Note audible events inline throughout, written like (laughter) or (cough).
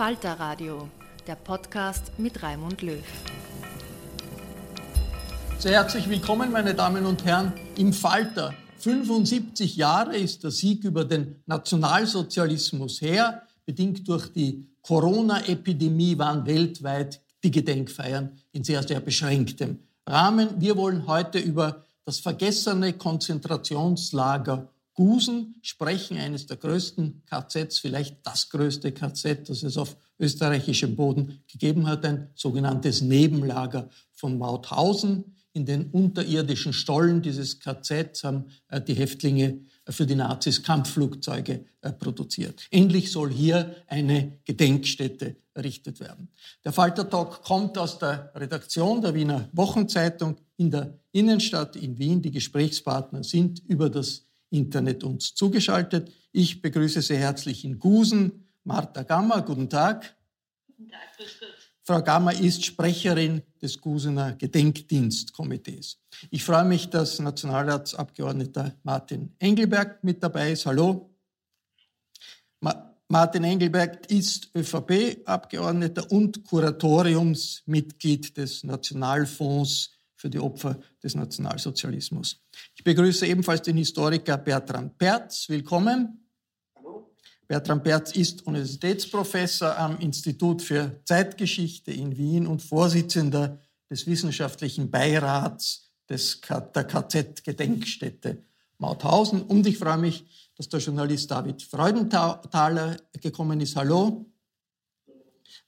Falter Radio, der Podcast mit Raimund Löw. Sehr herzlich willkommen, meine Damen und Herren, im Falter. 75 Jahre ist der Sieg über den Nationalsozialismus her. Bedingt durch die Corona-Epidemie waren weltweit die Gedenkfeiern in sehr, sehr beschränktem Rahmen. Wir wollen heute über das vergessene Konzentrationslager Gusen sprechen, eines der größten KZs, vielleicht das größte KZ, das es auf österreichischem Boden gegeben hat, ein sogenanntes Nebenlager von Mauthausen. In den unterirdischen Stollen dieses KZ haben äh, die Häftlinge für die Nazis Kampfflugzeuge äh, produziert. Endlich soll hier eine Gedenkstätte errichtet werden. Der Falter Talk kommt aus der Redaktion der Wiener Wochenzeitung in der Innenstadt in Wien. Die Gesprächspartner sind über das Internet uns zugeschaltet. Ich begrüße Sie herzlich in Gusen Martha Gammer. Guten Tag. Guten Tag, grüß Gott. Frau Gammer ist Sprecherin des Gusener Gedenkdienstkomitees. Ich freue mich, dass Nationalratsabgeordneter Martin Engelberg mit dabei ist. Hallo. Ma Martin Engelberg ist ÖVP-Abgeordneter und Kuratoriumsmitglied des Nationalfonds für die Opfer des Nationalsozialismus. Ich begrüße ebenfalls den Historiker Bertram Perz. Willkommen. Hallo. Bertram Perz ist Universitätsprofessor am Institut für Zeitgeschichte in Wien und Vorsitzender des wissenschaftlichen Beirats des, der KZ-Gedenkstätte Mauthausen. Und ich freue mich, dass der Journalist David Freudenthaler gekommen ist. Hallo.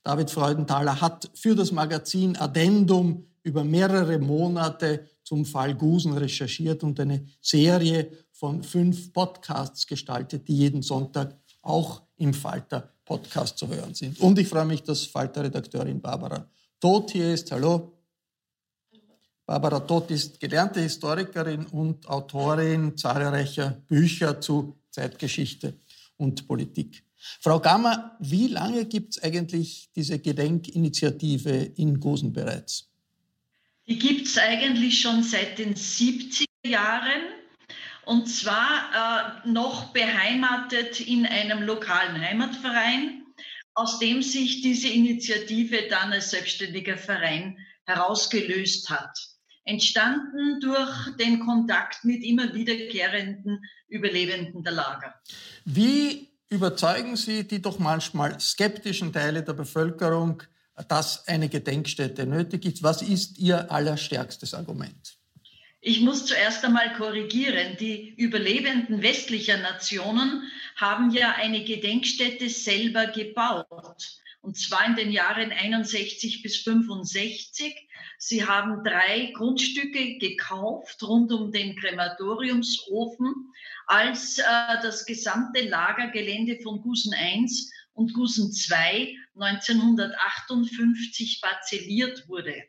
David Freudenthaler hat für das Magazin Addendum über mehrere Monate zum Fall Gusen recherchiert und eine Serie von fünf Podcasts gestaltet, die jeden Sonntag auch im Falter Podcast zu hören sind. Und ich freue mich, dass Falter-Redakteurin Barbara Todt hier ist. Hallo. Barbara Todt ist gelernte Historikerin und Autorin zahlreicher Bücher zu Zeitgeschichte und Politik. Frau Gammer, wie lange gibt es eigentlich diese Gedenkinitiative in Gusen bereits? Die gibt es eigentlich schon seit den 70er Jahren und zwar äh, noch beheimatet in einem lokalen Heimatverein, aus dem sich diese Initiative dann als selbstständiger Verein herausgelöst hat. Entstanden durch den Kontakt mit immer wiederkehrenden Überlebenden der Lager. Wie überzeugen Sie die doch manchmal skeptischen Teile der Bevölkerung, dass eine Gedenkstätte nötig ist. Was ist Ihr allerstärkstes Argument? Ich muss zuerst einmal korrigieren. Die Überlebenden westlicher Nationen haben ja eine Gedenkstätte selber gebaut. Und zwar in den Jahren 61 bis 65. Sie haben drei Grundstücke gekauft rund um den Krematoriumsofen, als äh, das gesamte Lagergelände von Gusen 1 und Gusen 2 1958 parzelliert wurde.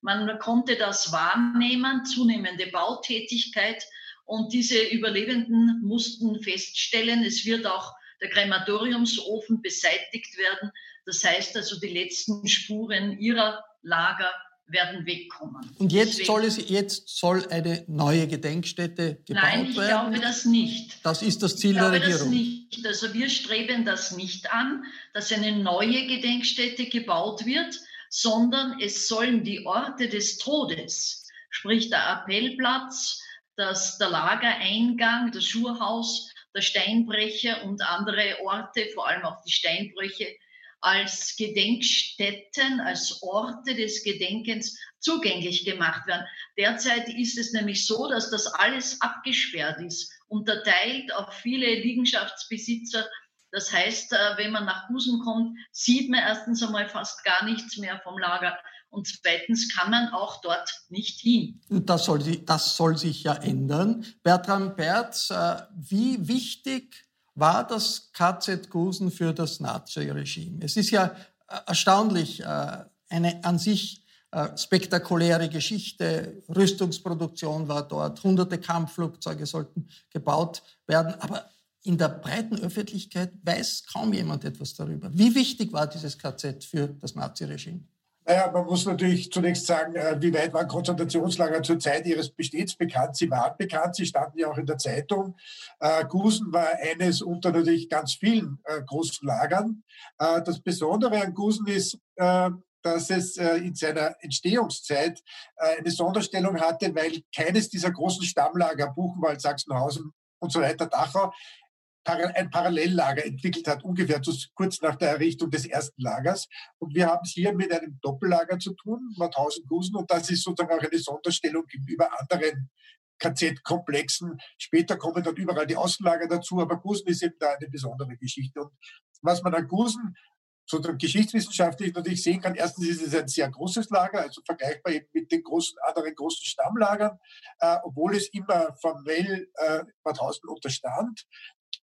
Man konnte das wahrnehmen, zunehmende Bautätigkeit. Und diese Überlebenden mussten feststellen, es wird auch der Krematoriumsofen beseitigt werden. Das heißt also, die letzten Spuren ihrer Lager werden wegkommen. Und jetzt soll, es, jetzt soll eine neue Gedenkstätte gebaut werden? Nein, ich werden? glaube das nicht. Das ist das Ziel der Regierung? Ich glaube das nicht. Also wir streben das nicht an, dass eine neue Gedenkstätte gebaut wird sondern es sollen die Orte des Todes, sprich der Appellplatz, das, der Lagereingang, das Schurhaus, der Steinbrecher und andere Orte, vor allem auch die Steinbrüche, als Gedenkstätten, als Orte des Gedenkens zugänglich gemacht werden. Derzeit ist es nämlich so, dass das alles abgesperrt ist, unterteilt auf viele Liegenschaftsbesitzer das heißt, äh, wenn man nach Busen kommt, sieht man erstens einmal fast gar nichts mehr vom Lager. Und zweitens kann man auch dort nicht hin. Das soll, das soll sich ja ändern. Bertram Berz, äh, wie wichtig war das KZ Gusen für das Nazi-Regime? Es ist ja äh, erstaunlich, eine an sich spektakuläre Geschichte. Rüstungsproduktion war dort, hunderte Kampfflugzeuge sollten gebaut werden. Aber in der breiten Öffentlichkeit weiß kaum jemand etwas darüber. Wie wichtig war dieses KZ für das Naziregime? Naja, man muss natürlich zunächst sagen, äh, wie weit waren Konzentrationslager zur Zeit ihres Bestehens bekannt? Sie waren bekannt, sie standen ja auch in der Zeitung. Äh, Gusen war eines unter natürlich ganz vielen äh, großen Lagern. Das Besondere an Gusen ist, dass es in seiner Entstehungszeit eine Sonderstellung hatte, weil keines dieser großen Stammlager, Buchenwald, Sachsenhausen und so weiter, Dachau, ein Parallellager entwickelt hat, ungefähr zu, kurz nach der Errichtung des ersten Lagers. Und wir haben es hier mit einem Doppellager zu tun, Mauthausen-Gusen, und das ist sozusagen auch eine Sonderstellung gegenüber anderen KZ-Komplexen. Später kommen dann überall die Außenlager dazu, aber Gusen ist eben da eine besondere Geschichte. Und was man an Gusen sozusagen geschichtswissenschaftlich natürlich sehen kann, erstens ist es ein sehr großes Lager, also vergleichbar eben mit den großen, anderen großen Stammlagern, äh, obwohl es immer formell äh, Mauthausen unterstand.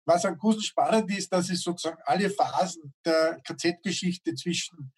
Was an Gusen spannend ist, dass es sozusagen alle Phasen der KZ-Geschichte zwischen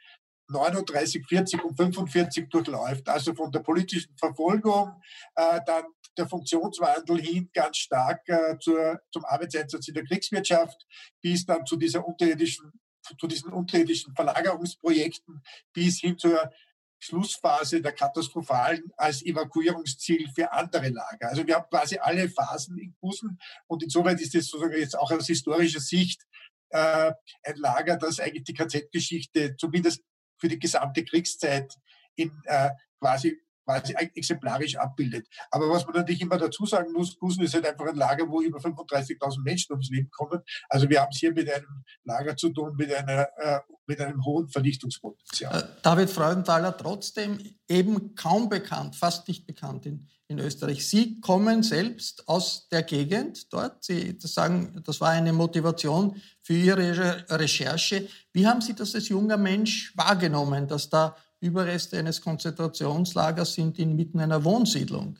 39, 40 und 45 durchläuft. Also von der politischen Verfolgung, äh, dann der Funktionswandel hin ganz stark äh, zur, zum Arbeitseinsatz in der Kriegswirtschaft, bis dann zu dieser unterirdischen zu diesen unterirdischen Verlagerungsprojekten bis hin zur Schlussphase der katastrophalen als Evakuierungsziel für andere Lager. Also wir haben quasi alle Phasen in Busen und insoweit ist es sozusagen jetzt auch aus historischer Sicht äh, ein Lager, das eigentlich die KZ-Geschichte zumindest für die gesamte Kriegszeit in äh, quasi quasi exemplarisch abbildet. Aber was man natürlich immer dazu sagen muss, Gusen ist halt einfach ein Lager, wo über 35.000 Menschen ums Leben kommen. Also wir haben es hier mit einem Lager zu tun, mit, einer, äh, mit einem hohen Vernichtungspotenzial. Äh, David Freudenthaler, trotzdem eben kaum bekannt, fast nicht bekannt in, in Österreich. Sie kommen selbst aus der Gegend dort. Sie sagen, das war eine Motivation für Ihre Recherche. Wie haben Sie das als junger Mensch wahrgenommen, dass da Überreste eines Konzentrationslagers sind inmitten einer Wohnsiedlung.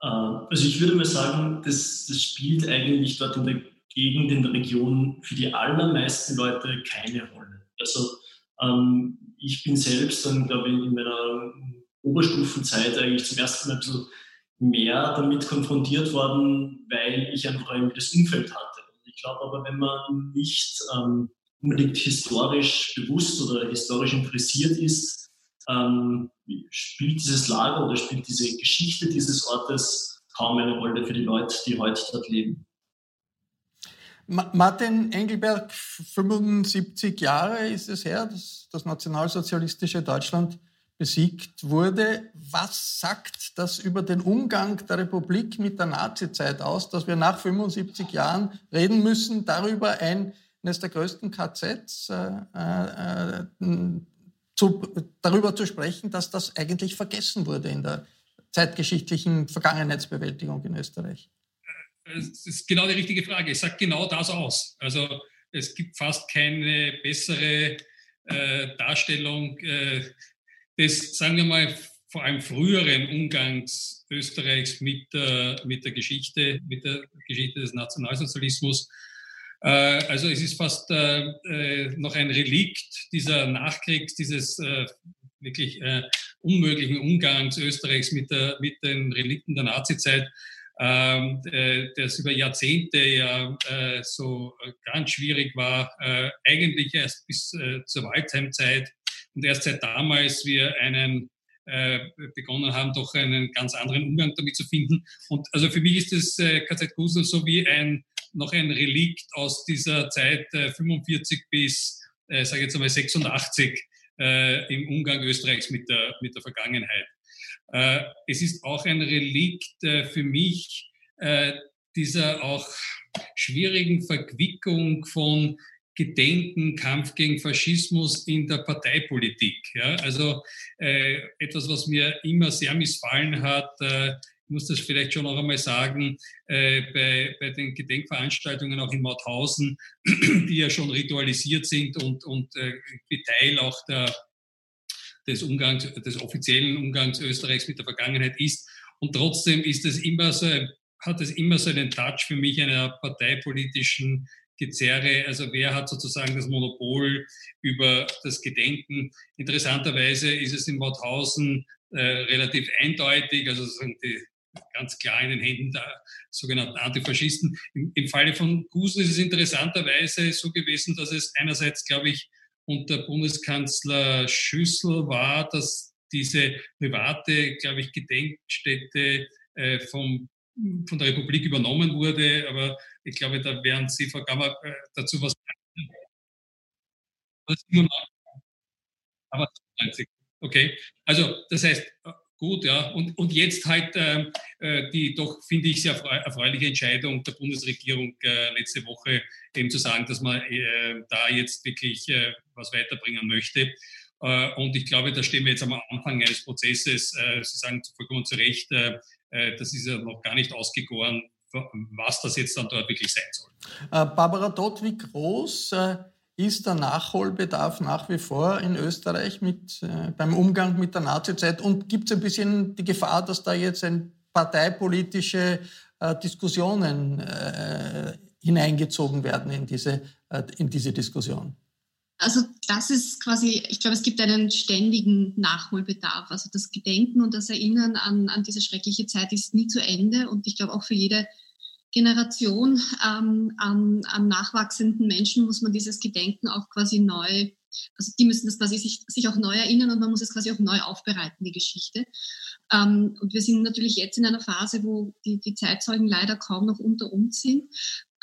Äh, also ich würde mal sagen, das, das spielt eigentlich dort in der Gegend, in der Region für die allermeisten Leute keine Rolle. Also ähm, ich bin selbst dann, glaube ich, in meiner Oberstufenzeit eigentlich zum ersten Mal ein mehr damit konfrontiert worden, weil ich einfach irgendwie das Umfeld hatte. Ich glaube aber, wenn man nicht ähm, unbedingt historisch bewusst oder historisch interessiert ist, ähm, spielt dieses Lager oder spielt diese Geschichte dieses Ortes kaum eine Rolle für die Leute, die heute dort leben. Martin Engelberg, 75 Jahre ist es her, dass das nationalsozialistische Deutschland besiegt wurde. Was sagt das über den Umgang der Republik mit der Nazizeit aus, dass wir nach 75 Jahren reden müssen darüber, ein eines der größten KZs, äh, äh, zu, darüber zu sprechen, dass das eigentlich vergessen wurde in der zeitgeschichtlichen Vergangenheitsbewältigung in Österreich? Das ist genau die richtige Frage. Es sagt genau das aus. Also es gibt fast keine bessere äh, Darstellung äh, des, sagen wir mal, vor allem früheren Umgangs Österreichs mit der, mit der Geschichte, mit der Geschichte des Nationalsozialismus. Äh, also es ist fast äh, äh, noch ein Relikt dieser Nachkriegs, dieses wirklich unmöglichen Umgangs Österreichs mit, der, mit den Relikten der Nazizeit ähm, äh, das über Jahrzehnte ja so ganz schwierig war, eigentlich erst bis zur Waldheimzeit und erst seit damals wir einen begonnen haben, doch einen ganz anderen Umgang damit zu finden. Und also für mich ist das KZ Kusel so wie ein noch ein Relikt aus dieser Zeit äh, 45 bis, äh, sage jetzt einmal 86 äh, im Umgang Österreichs mit der, mit der Vergangenheit. Äh, es ist auch ein Relikt äh, für mich äh, dieser auch schwierigen Verquickung von Gedenken, Kampf gegen Faschismus in der Parteipolitik. Ja? Also äh, etwas, was mir immer sehr missfallen hat, äh, muss das vielleicht schon noch einmal sagen, äh, bei, bei den Gedenkveranstaltungen auch in Mauthausen, (clears throat) die ja schon ritualisiert sind und, und äh, Teil auch der des Umgangs, des offiziellen Umgangs Österreichs mit der Vergangenheit ist. Und trotzdem ist es immer so, hat es immer so einen Touch für mich einer parteipolitischen Gezerre. Also wer hat sozusagen das Monopol über das Gedenken? Interessanterweise ist es in Mauthausen äh, relativ eindeutig, also sozusagen die ganz klar in den Händen der sogenannten Antifaschisten. Im, Im Falle von Gusel ist es interessanterweise so gewesen, dass es einerseits, glaube ich, unter Bundeskanzler Schüssel war, dass diese private, glaube ich, Gedenkstätte äh, vom, von der Republik übernommen wurde. Aber ich glaube, da werden Sie, Frau Gammer, äh, dazu was aber 90. Okay, also das heißt, gut, ja. Und, und jetzt halt äh, äh, die doch, finde ich, sehr erfreuliche Entscheidung der Bundesregierung äh, letzte Woche, eben zu sagen, dass man äh, da jetzt wirklich äh, was weiterbringen möchte. Äh, und ich glaube, da stehen wir jetzt am Anfang eines Prozesses. Äh, Sie sagen vollkommen zu Recht, das ist ja noch gar nicht ausgegoren, was das jetzt dann dort wirklich sein soll. Barbara Dott, wie groß ist der Nachholbedarf nach wie vor in Österreich mit, äh, beim Umgang mit der Nazizeit? Und gibt es ein bisschen die Gefahr, dass da jetzt ein parteipolitische äh, Diskussionen äh, hineingezogen werden in diese, äh, in diese Diskussion? Also das ist quasi, ich glaube, es gibt einen ständigen Nachholbedarf. Also das Gedenken und das Erinnern an, an diese schreckliche Zeit ist nie zu Ende. Und ich glaube auch für jede Generation ähm, an, an nachwachsenden Menschen muss man dieses Gedenken auch quasi neu, also die müssen das quasi sich, sich auch neu erinnern und man muss es quasi auch neu aufbereiten, die Geschichte. Ähm, und wir sind natürlich jetzt in einer Phase, wo die, die Zeitzeugen leider kaum noch unter uns sind.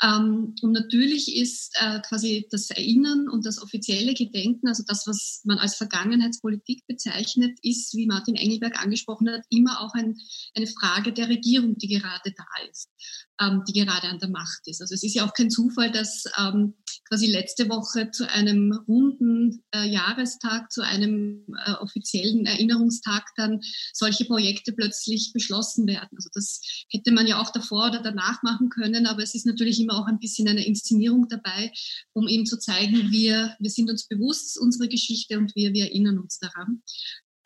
Ähm, und natürlich ist äh, quasi das Erinnern und das offizielle Gedenken, also das, was man als Vergangenheitspolitik bezeichnet, ist, wie Martin Engelberg angesprochen hat, immer auch ein, eine Frage der Regierung, die gerade da ist, ähm, die gerade an der Macht ist. Also es ist ja auch kein Zufall, dass ähm, quasi letzte Woche zu einem runden äh, Jahrestag, zu einem äh, offiziellen Erinnerungstag dann solche Projekte plötzlich beschlossen werden. Also das hätte man ja auch davor oder danach machen können, aber es ist natürlich immer auch ein bisschen eine Inszenierung dabei, um eben zu zeigen, wir, wir sind uns bewusst unserer Geschichte und wir, wir erinnern uns daran.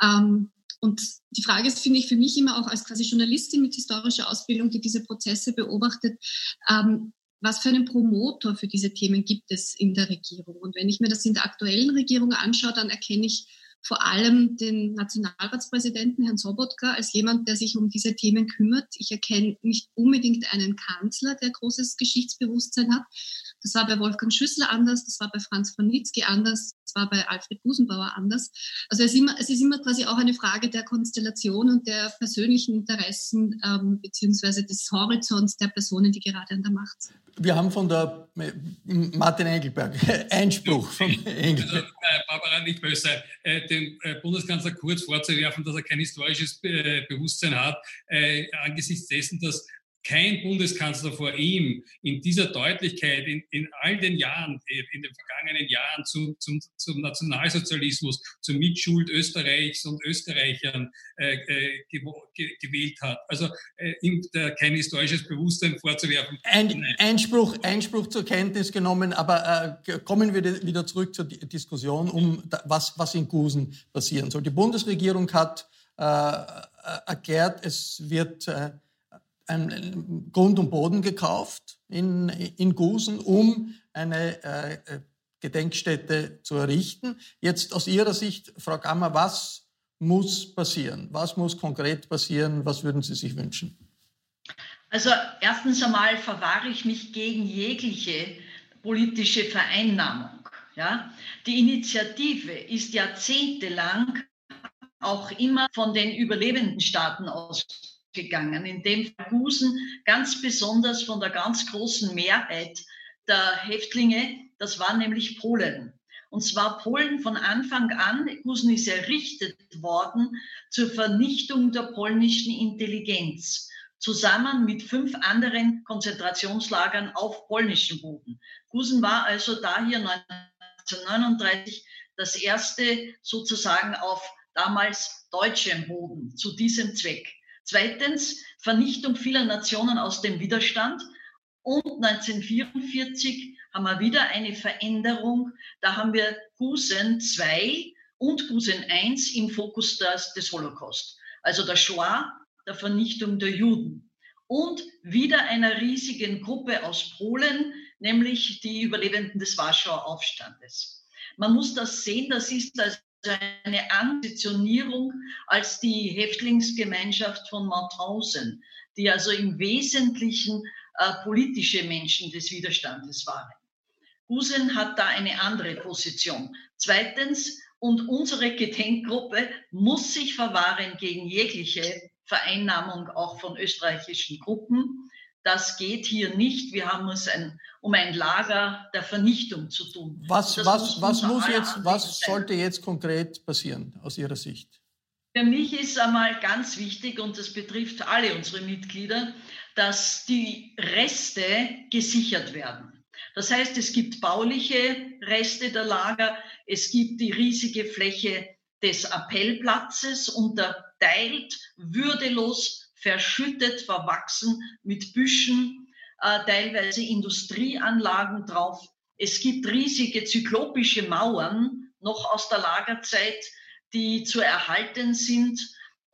Ähm, und die Frage ist, finde ich, für mich immer auch als quasi Journalistin mit historischer Ausbildung, die diese Prozesse beobachtet, ähm, was für einen Promotor für diese Themen gibt es in der Regierung? Und wenn ich mir das in der aktuellen Regierung anschaue, dann erkenne ich vor allem den Nationalratspräsidenten Herrn Sobotka als jemand, der sich um diese Themen kümmert. Ich erkenne nicht unbedingt einen Kanzler, der großes Geschichtsbewusstsein hat. Das war bei Wolfgang Schüssler anders, das war bei Franz von Nitzky anders, das war bei Alfred Busenbauer anders. Also es ist immer, es ist immer quasi auch eine Frage der Konstellation und der persönlichen Interessen ähm, beziehungsweise des Horizonts der Personen, die gerade an der Macht sind wir haben von der Martin Engelberg (laughs) Einspruch von Engelberg. Also, äh, Barbara, nicht böse äh, dem äh, Bundeskanzler Kurz vorzuwerfen, dass er kein historisches Bewusstsein hat, angesichts dessen, dass kein Bundeskanzler vor ihm in dieser Deutlichkeit in, in all den Jahren, in den vergangenen Jahren zu, zum, zum Nationalsozialismus, zur Mitschuld Österreichs und Österreichern äh, äh, gewählt hat. Also äh, ihm kein historisches Bewusstsein vorzuwerfen. Ein, Einspruch, Einspruch zur Kenntnis genommen, aber äh, kommen wir wieder zurück zur Diskussion um was, was in Gusen passieren soll. Die Bundesregierung hat äh, erklärt, es wird äh, ein Grund und Boden gekauft in, in Gusen, um eine äh, Gedenkstätte zu errichten. Jetzt aus Ihrer Sicht, Frau Gammer, was muss passieren? Was muss konkret passieren? Was würden Sie sich wünschen? Also erstens einmal verwahre ich mich gegen jegliche politische Vereinnahmung. Ja? Die Initiative ist jahrzehntelang auch immer von den überlebenden Staaten aus gegangen, in dem Gusen ganz besonders von der ganz großen Mehrheit der Häftlinge, das war nämlich Polen. Und zwar Polen von Anfang an, Gusen ist errichtet worden zur Vernichtung der polnischen Intelligenz, zusammen mit fünf anderen Konzentrationslagern auf polnischem Boden. Gusen war also daher 1939 das erste sozusagen auf damals deutschem Boden zu diesem Zweck. Zweitens Vernichtung vieler Nationen aus dem Widerstand. Und 1944 haben wir wieder eine Veränderung. Da haben wir Gusen 2 und Gusen 1 im Fokus des, des Holocaust. Also der Shoah, der Vernichtung der Juden. Und wieder einer riesigen Gruppe aus Polen, nämlich die Überlebenden des Warschauer Aufstandes. Man muss das sehen, das ist also eine Ambitionierung als die Häftlingsgemeinschaft von Mauthausen, die also im Wesentlichen äh, politische Menschen des Widerstandes waren. Gusen hat da eine andere Position. Zweitens, und unsere Gedenkgruppe muss sich verwahren gegen jegliche Vereinnahmung auch von österreichischen Gruppen. Das geht hier nicht. Wir haben es ein, um ein Lager der Vernichtung zu tun. Was, was, muss, was muss jetzt, was sollte jetzt konkret passieren aus Ihrer Sicht? Für mich ist einmal ganz wichtig, und das betrifft alle unsere Mitglieder, dass die Reste gesichert werden. Das heißt, es gibt bauliche Reste der Lager, es gibt die riesige Fläche des Appellplatzes unterteilt, würdelos verschüttet, verwachsen mit Büschen, äh, teilweise Industrieanlagen drauf. Es gibt riesige zyklopische Mauern noch aus der Lagerzeit, die zu erhalten sind.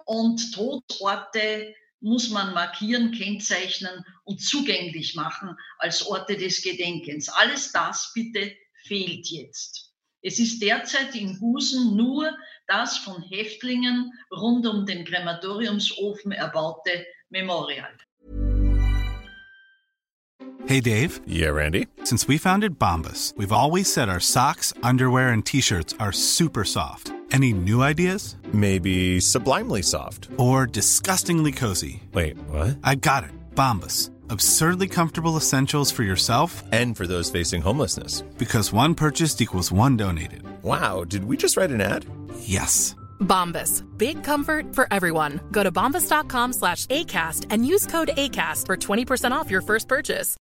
Und Totorte muss man markieren, kennzeichnen und zugänglich machen als Orte des Gedenkens. Alles das bitte fehlt jetzt. Es ist derzeit in Busen nur das von Häftlingen rund um den Krematoriumsofen erbaute Memorial. Hey Dave. Yeah, Randy. Since we founded Bombus, we've always said our socks, underwear and t-shirts are super soft. Any new ideas? Maybe sublimely soft or disgustingly cozy. Wait, what? I got it. Bombus absurdly comfortable essentials for yourself and for those facing homelessness. Because one purchased equals one donated. Wow, did we just write an ad? Yes. Bombas. Big comfort for everyone. Go to bombas.com slash ACAST and use code ACAST for 20% off your first purchase.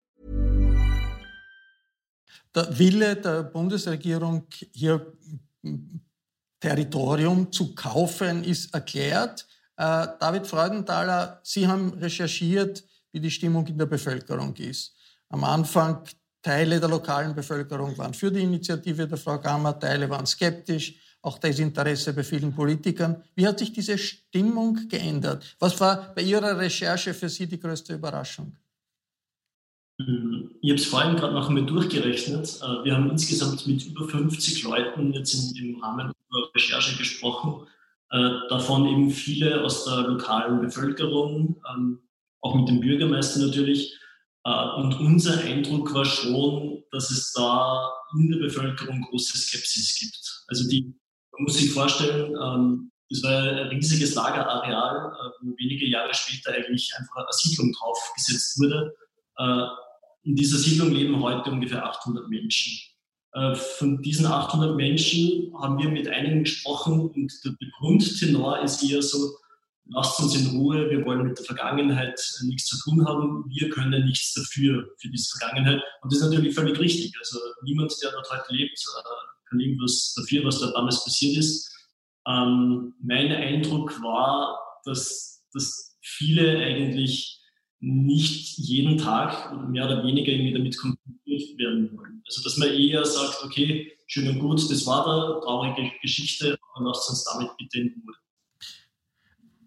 Der Wille der Bundesregierung, hier hm, Territorium zu kaufen, ist erklärt. Äh, David Freudenthaler, Sie haben recherchiert, wie die Stimmung in der Bevölkerung ist. Am Anfang Teile der lokalen Bevölkerung waren für die Initiative der Frau Gammer, Teile waren skeptisch, auch das Interesse bei vielen Politikern. Wie hat sich diese Stimmung geändert? Was war bei Ihrer Recherche für Sie die größte Überraschung? Ich habe es vorhin gerade noch einmal durchgerechnet. Äh, wir haben insgesamt mit über 50 Leuten jetzt im Rahmen unserer Recherche gesprochen. Äh, davon eben viele aus der lokalen Bevölkerung, ähm, auch mit dem Bürgermeister natürlich. Äh, und unser Eindruck war schon, dass es da in der Bevölkerung große Skepsis gibt. Also die, man muss sich vorstellen, ähm, das war ein riesiges Lagerareal, äh, wo wenige Jahre später eigentlich einfach eine Siedlung draufgesetzt wurde. Äh, in dieser Siedlung leben heute ungefähr 800 Menschen. Von diesen 800 Menschen haben wir mit einigen gesprochen und der Grundtenor ist eher so, lasst uns in Ruhe, wir wollen mit der Vergangenheit nichts zu tun haben, wir können nichts dafür, für diese Vergangenheit. Und das ist natürlich völlig richtig. Also niemand, der dort heute lebt, äh, kann irgendwas dafür, was da damals passiert ist. Ähm, mein Eindruck war, dass, dass viele eigentlich nicht jeden Tag mehr oder weniger irgendwie damit konfrontiert werden wollen. Also dass man eher sagt, okay, schön und gut, das war da, traurige Geschichte, aber lasst uns damit bitte in Ruhe.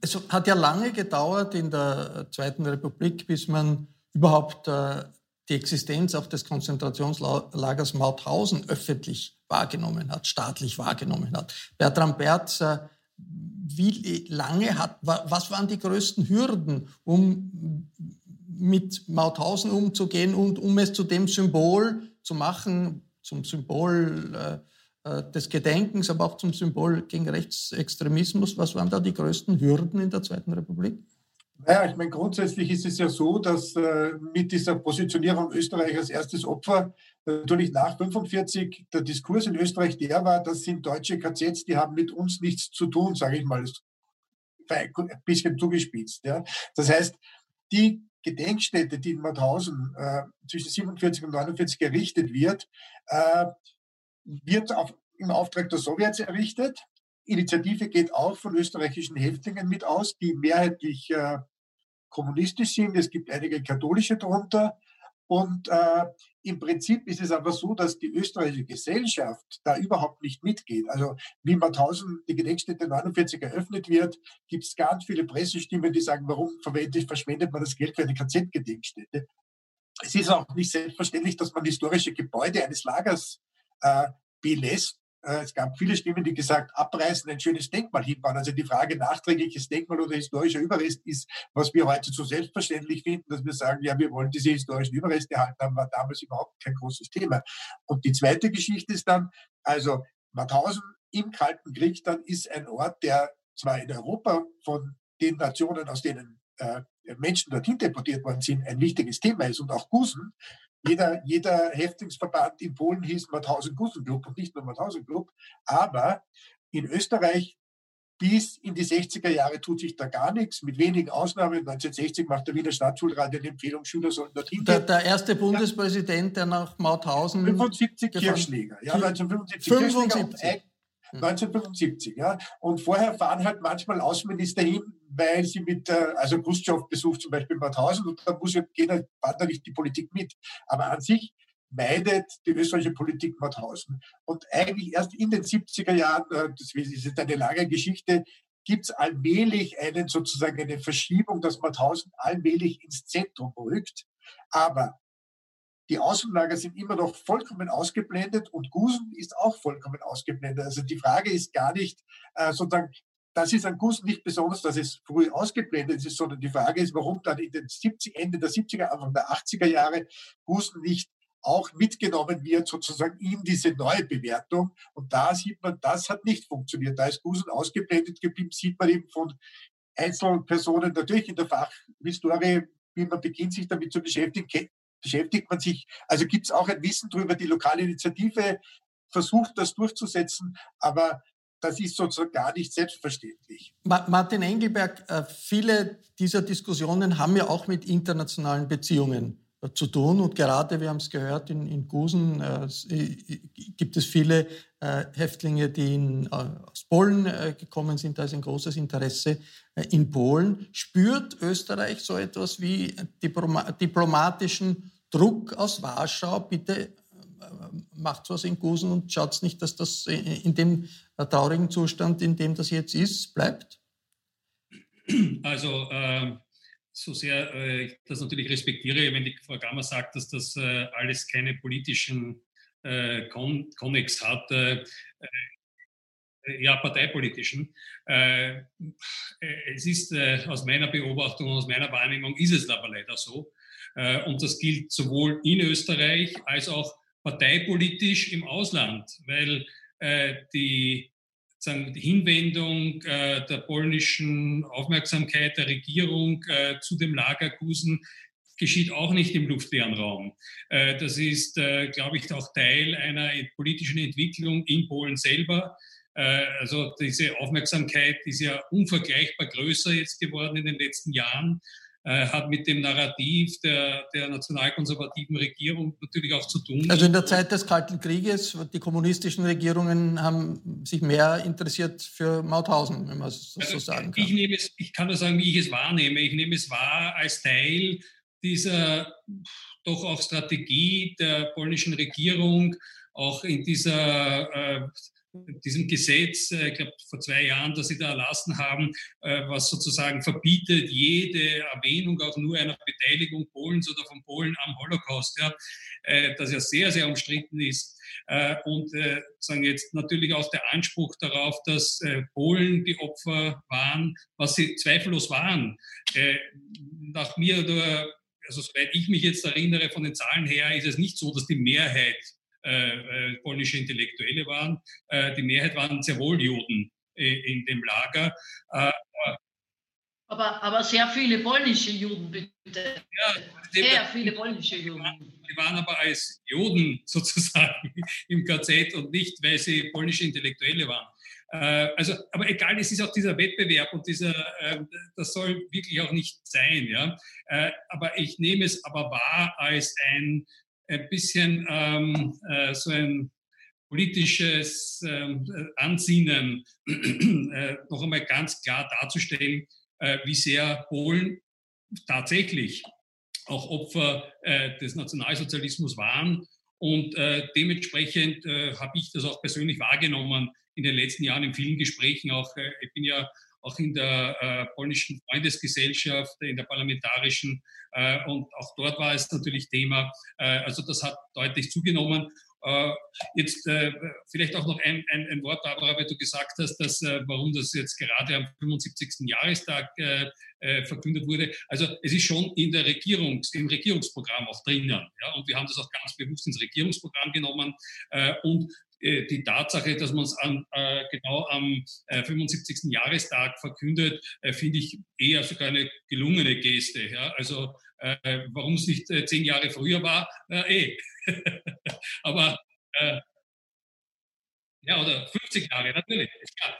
Es hat ja lange gedauert in der Zweiten Republik, bis man überhaupt äh, die Existenz auch des Konzentrationslagers Mauthausen öffentlich wahrgenommen hat, staatlich wahrgenommen hat. Bertram Berz, äh, wie lange hat, was waren die größten Hürden, um mit Mauthausen umzugehen und um es zu dem Symbol zu machen, zum Symbol äh, des Gedenkens, aber auch zum Symbol gegen Rechtsextremismus. Was waren da die größten Hürden in der Zweiten Republik? Naja, ich meine, grundsätzlich ist es ja so, dass äh, mit dieser Positionierung Österreich als erstes Opfer natürlich nach 45 der Diskurs in Österreich der war, das sind deutsche KZs, die haben mit uns nichts zu tun, sage ich mal, ein bisschen zugespitzt. Ja. Das heißt, die Gedenkstätte, die in Mauthausen äh, zwischen 47 und 49 errichtet wird, äh, wird auf, im Auftrag der Sowjets errichtet. Initiative geht auch von österreichischen Häftlingen mit aus, die mehrheitlich äh, kommunistisch sind. Es gibt einige katholische darunter. Und äh, im Prinzip ist es aber so, dass die österreichische Gesellschaft da überhaupt nicht mitgeht. Also wie Mauthausen die Gedenkstätte 49 eröffnet wird, gibt es ganz viele Pressestimmen, die sagen, warum verschwendet man das Geld für eine KZ-Gedenkstätte? Es ist auch nicht selbstverständlich, dass man historische Gebäude eines Lagers äh, belässt. Äh, es gab viele Stimmen, die gesagt, abreißen, ein schönes Denkmal hinbauen. Also die Frage nachträgliches Denkmal oder historischer Überrest ist, was wir heute so selbstverständlich finden, dass wir sagen, ja, wir wollen diese historischen Überreste erhalten haben, war damals überhaupt kein großes Thema. Und die zweite Geschichte ist dann, also Mauthausen im Kalten Krieg dann ist ein Ort, der zwar in Europa von den Nationen, aus denen äh, Menschen dorthin deportiert worden sind, ein wichtiges Thema ist und auch Gusen, jeder, jeder Häftlingsverband in Polen hieß Mauthausen Gusen Club und nicht nur Mauthausen Club. Aber in Österreich bis in die 60er Jahre tut sich da gar nichts, mit wenigen Ausnahmen. 1960 macht der Wiener Staatsschulrat eine Empfehlung, Schüler sollen dorthin gehen. Der, der erste Bundespräsident, der nach Mauthausen... 75 Kirchschläger, ja, 1975 75. 1975, hm. ja. Und vorher fahren halt manchmal Außenminister hin, weil sie mit, äh, also Khrushchev besucht zum Beispiel Mauthausen und da muss gehen, da nicht die Politik mit. Aber an sich meidet die österreichische Politik Mauthausen. Und eigentlich erst in den 70er Jahren, äh, das ist eine lange Geschichte, gibt es allmählich einen, sozusagen eine Verschiebung, dass Mauthausen allmählich ins Zentrum rückt. Aber die Außenlager sind immer noch vollkommen ausgeblendet und Gusen ist auch vollkommen ausgeblendet. Also die Frage ist gar nicht äh, sozusagen, das ist an Gusen nicht besonders, dass es früh ausgeblendet ist, sondern die Frage ist, warum dann in den 70, Ende der 70er, Anfang der 80er Jahre Gusen nicht auch mitgenommen wird, sozusagen in diese neue Bewertung. Und da sieht man, das hat nicht funktioniert. Da ist Gusen ausgeblendet geblieben, sieht man eben von einzelnen Personen natürlich in der Fachhistorie, wie man beginnt, sich damit zu beschäftigen, beschäftigt man sich, also gibt es auch ein Wissen darüber, die lokale Initiative versucht das durchzusetzen, aber das ist sozusagen gar nicht selbstverständlich. Martin Engelberg, äh, viele dieser Diskussionen haben ja auch mit internationalen Beziehungen zu tun. Und gerade, wir haben es gehört, in, in Gusen äh, gibt es viele äh, Häftlinge, die in, äh, aus Polen äh, gekommen sind. Da ist ein großes Interesse in Polen. Spürt Österreich so etwas wie Diploma diplomatischen Druck aus Warschau? Bitte macht was in Gusen und schaut nicht, dass das in dem traurigen Zustand, in dem das jetzt ist, bleibt? Also äh, so sehr äh, ich das natürlich respektiere, wenn die Frau Gammer sagt, dass das äh, alles keine politischen äh, Kon Konnex hat, äh, äh, ja, parteipolitischen. Äh, es ist aus meiner Beobachtung, aus meiner Wahrnehmung ist es aber leider so. und das gilt sowohl in Österreich als auch parteipolitisch im Ausland, weil die sagen, die Hinwendung äh, der polnischen Aufmerksamkeit der Regierung äh, zu dem Lager Gusen geschieht auch nicht im luftleeren Raum. Äh, das ist, äh, glaube ich, auch Teil einer politischen Entwicklung in Polen selber. Äh, also diese Aufmerksamkeit ist ja unvergleichbar größer jetzt geworden in den letzten Jahren hat mit dem Narrativ der, der nationalkonservativen Regierung natürlich auch zu tun. Also in der Zeit des Kalten Krieges, die kommunistischen Regierungen haben sich mehr interessiert für Mauthausen, wenn man also so sagen kann. Ich, nehme es, ich kann nur sagen, wie ich es wahrnehme. Ich nehme es wahr als Teil dieser doch auch Strategie der polnischen Regierung, auch in dieser äh, diesem Gesetz, äh, ich glaube vor zwei Jahren, das Sie da erlassen haben, äh, was sozusagen verbietet jede Erwähnung auch nur einer Beteiligung Polens oder von Polen am Holocaust, ja, äh, das ja sehr, sehr umstritten ist. Und sagen jetzt natürlich auch der Anspruch darauf, dass Polen die Opfer waren, was sie zweifellos waren. Nach mir also soweit ich mich jetzt erinnere von den Zahlen her, ist es nicht so, dass die Mehrheit äh, äh, polnische Intellektuelle waren. Äh, die Mehrheit waren sehr wohl Juden in dem Lager. aber, aber sehr viele polnische Juden, bitte. Ja, sehr viele polnische Juden. Die waren aber als Juden (laughs) sozusagen im KZ und nicht, weil sie polnische Intellektuelle waren. Also, aber egal, es ist auch dieser Wettbewerb und dieser, das soll wirklich auch nicht sein, ja. Aber ich nehme es aber wahr als ein ein bisschen ähm, äh, so ein politisches ähm, Ansinnen (clears throat) äh, noch einmal ganz klar darzustellen, äh, wie sehr Polen tatsächlich auch Opfer äh, des Nationalsozialismus waren. Und äh, dementsprechend äh, habe ich das auch persönlich wahrgenommen in den letzten Jahren in vielen Gesprächen. Auch ich bin ja auch in der äh, polnischen Freundesgesellschaft, in der parlamentarischen. Äh, und auch dort war es natürlich Thema. Äh, also das hat deutlich zugenommen. Äh, jetzt äh, vielleicht auch noch ein, ein, ein Wort, Barbara, weil du gesagt hast, dass, äh, warum das jetzt gerade am 75. Jahrestag verkündet wurde. Also es ist schon in der Regierungs-, im Regierungsprogramm auch drinnen. Ja? Und wir haben das auch ganz bewusst ins Regierungsprogramm genommen. Und die Tatsache, dass man es äh, genau am äh, 75. Jahrestag verkündet, äh, finde ich eher sogar eine gelungene Geste. Ja? Also äh, warum es nicht äh, zehn Jahre früher war, eh. (laughs) Aber ja, oder 50 Jahre, natürlich. Ja,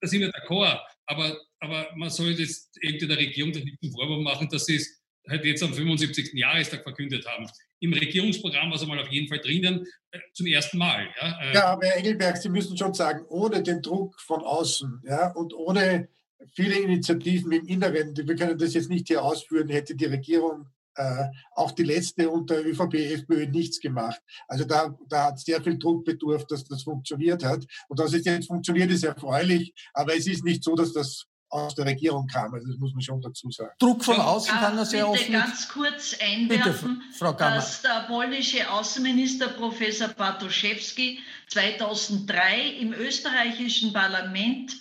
da sind wir d'accord. Aber, aber man sollte jetzt irgendwie der Regierung den Vorwurf machen, dass sie es halt jetzt am 75. Jahrestag verkündet haben im Regierungsprogramm war es einmal auf jeden Fall drinnen, äh, zum ersten Mal. Ja, äh. ja aber Herr Engelberg, Sie müssen schon sagen, ohne den Druck von außen ja, und ohne viele Initiativen im Inneren, wir können das jetzt nicht hier ausführen, hätte die Regierung äh, auch die letzte unter ÖVP, FPÖ nichts gemacht. Also da, da hat sehr viel Druck bedurft, dass das funktioniert hat. Und dass es jetzt funktioniert, ist erfreulich. Aber es ist nicht so, dass das aus der Regierung kam. Also das muss man schon dazu sagen. Druck von außen ja, kann er sehr oft. Ich ganz kurz einwerfen, Bitte, dass der polnische Außenminister Professor Bartoszewski 2003 im österreichischen Parlament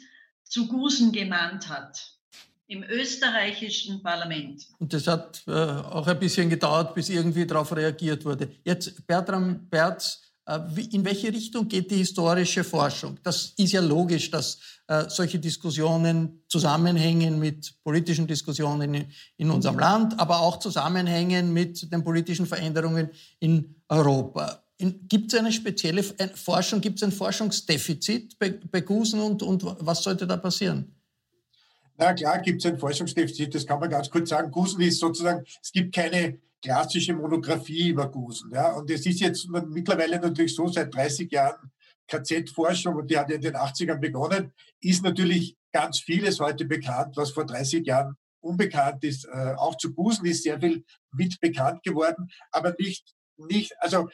zu Gusen genannt hat. Im österreichischen Parlament. Und das hat äh, auch ein bisschen gedauert, bis irgendwie darauf reagiert wurde. Jetzt Bertram Berz äh, in welche Richtung geht die historische Forschung? Das ist ja logisch, dass äh, solche Diskussionen zusammenhängen mit politischen Diskussionen in unserem Land, aber auch zusammenhängen mit den politischen Veränderungen in Europa. Gibt es eine spezielle Forschung, gibt es ein Forschungsdefizit bei, bei Gusen und, und was sollte da passieren? Na klar gibt es ein Forschungsdefizit, das kann man ganz kurz sagen. Gusen ist sozusagen, es gibt keine klassische Monographie über Gusen. Ja? Und es ist jetzt mittlerweile natürlich so, seit 30 Jahren KZ-Forschung, und die hat in den 80ern begonnen, ist natürlich ganz vieles heute bekannt, was vor 30 Jahren unbekannt ist. Äh, auch zu Gusen ist sehr viel mit bekannt geworden, aber nicht, nicht, also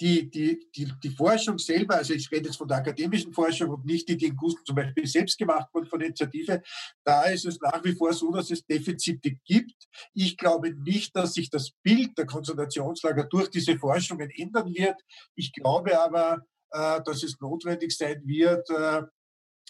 die, die, die, die Forschung selber, also ich rede jetzt von der akademischen Forschung und nicht die, die in Gusten zum Beispiel selbst gemacht wurden von Initiative, da ist es nach wie vor so, dass es Defizite gibt. Ich glaube nicht, dass sich das Bild der Konzentrationslager durch diese Forschungen ändern wird. Ich glaube aber, äh, dass es notwendig sein wird, äh,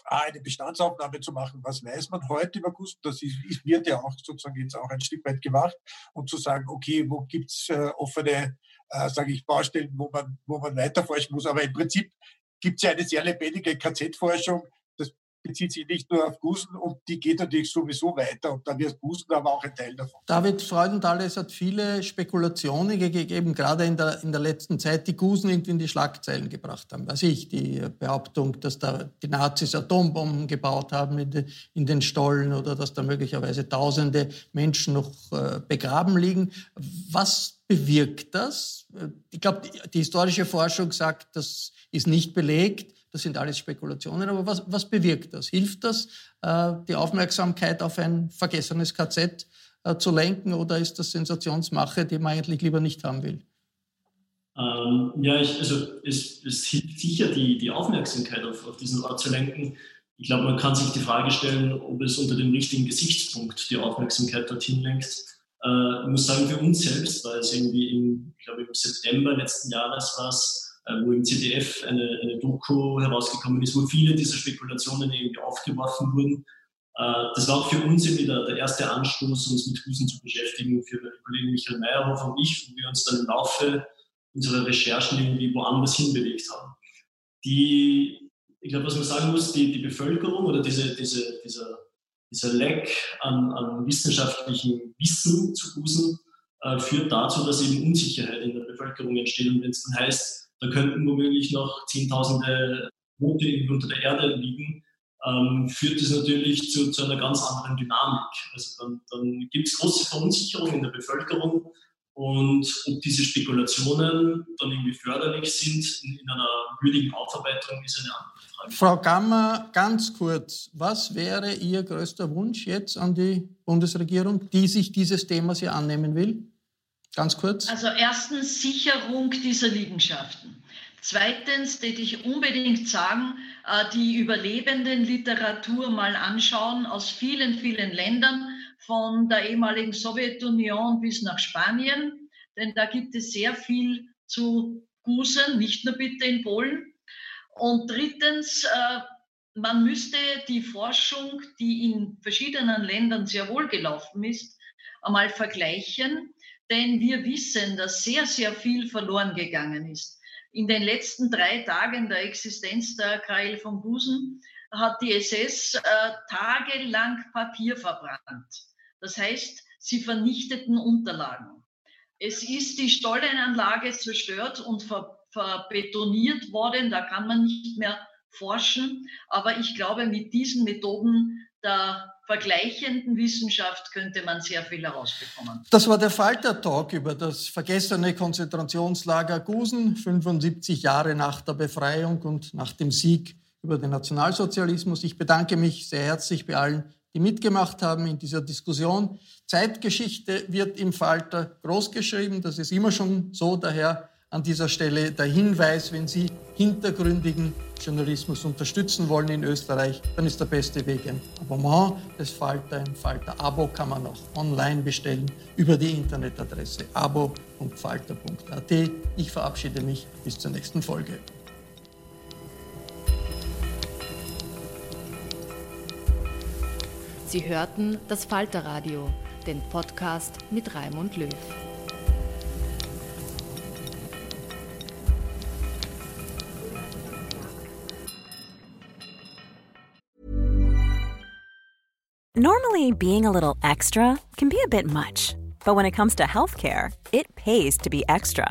eine Bestandsaufnahme zu machen. Was weiß man heute über Gusten? Das wird ja auch sozusagen jetzt auch ein Stück weit gemacht und zu sagen, okay, wo gibt's äh, offene äh, sage ich, Baustellen, wo man, wo man weiterforschen muss. Aber im Prinzip gibt es ja eine sehr lebendige KZ-Forschung. Das bezieht sich nicht nur auf Gusen und die geht natürlich sowieso weiter und da wird Gusen aber auch ein Teil davon. David Freudenthal, es hat viele Spekulationen gegeben, gerade in der, in der letzten Zeit, die Gusen irgendwie in die Schlagzeilen gebracht haben. Weiß ich, die Behauptung, dass da die Nazis Atombomben gebaut haben in, de, in den Stollen oder dass da möglicherweise tausende Menschen noch äh, begraben liegen. Was bewirkt das? Ich glaube, die, historische Forschung sagt, das ist nicht belegt. Das sind alles Spekulationen. Aber was, was bewirkt das? Hilft das, äh, die Aufmerksamkeit auf ein vergessenes KZ äh, zu lenken oder ist das Sensationsmache, die man eigentlich lieber nicht haben will? Ähm, ja, ich, also es, es, hilft sicher, die, die Aufmerksamkeit auf, auf diesen Ort zu lenken. Ich glaube, man kann sich die Frage stellen, ob es unter dem richtigen Gesichtspunkt die Aufmerksamkeit dorthin lenkt. Äh, ich muss sagen, für uns selbst war es irgendwie im, ich glaube, im September letzten Jahres war es äh, wo im ZDF eine, eine Doku herausgekommen ist, wo viele dieser Spekulationen irgendwie aufgeworfen wurden. Äh, das war auch für uns irgendwie der, der erste Anstoß, uns mit Husen zu beschäftigen, für meine Kollegen Michael Meyerhofer und ich, wo wir uns dann im Laufe unserer Recherchen irgendwie woanders hinbewegt haben. Die, ich glaube, was man sagen muss, die, die Bevölkerung oder diese, diese, dieser, dieser Lack an, an wissenschaftlichem Wissen zu Husen äh, führt dazu, dass eben Unsicherheit in der Bevölkerung entsteht. Und wenn es dann heißt, da könnten womöglich noch Zehntausende Boote unter der Erde liegen, ähm, führt das natürlich zu, zu, einer ganz anderen Dynamik. Also dann, dann gibt es große Verunsicherung in der Bevölkerung und ob diese Spekulationen dann irgendwie förderlich sind in, in einer würdigen Aufarbeitung, ist eine andere Frage. Frau Gammer, ganz kurz, was wäre Ihr größter Wunsch jetzt an die Bundesregierung, die sich dieses Themas hier annehmen will? Ganz kurz. Also erstens Sicherung dieser Liegenschaften. Zweitens würde ich unbedingt sagen, äh, die überlebenden Literatur mal anschauen aus vielen, vielen Ländern, von der ehemaligen Sowjetunion bis nach Spanien, denn da gibt es sehr viel zu Gusen, nicht nur bitte in Polen. Und drittens, äh, man müsste die Forschung, die in verschiedenen Ländern sehr wohl gelaufen ist, einmal vergleichen denn wir wissen, dass sehr, sehr viel verloren gegangen ist. In den letzten drei Tagen der Existenz der KL von Busen hat die SS äh, tagelang Papier verbrannt. Das heißt, sie vernichteten Unterlagen. Es ist die Stollenanlage zerstört und ver, verbetoniert worden. Da kann man nicht mehr forschen. Aber ich glaube, mit diesen Methoden der vergleichenden Wissenschaft könnte man sehr viel herausbekommen. Das war der Falter-Talk über das vergessene Konzentrationslager Gusen, 75 Jahre nach der Befreiung und nach dem Sieg über den Nationalsozialismus. Ich bedanke mich sehr herzlich bei allen, die mitgemacht haben in dieser Diskussion. Zeitgeschichte wird im Falter großgeschrieben, das ist immer schon so, daher an dieser Stelle der Hinweis, wenn Sie hintergründigen Journalismus unterstützen wollen in Österreich, dann ist der beste Weg ein Abonnement des Falter. Ein Falter-Abo kann man auch online bestellen über die Internetadresse abo.falter.at. Ich verabschiede mich bis zur nächsten Folge. Sie hörten das Falterradio, den Podcast mit Raimund Löw. Normally, being a little extra can be a bit much, but when it comes to healthcare, it pays to be extra.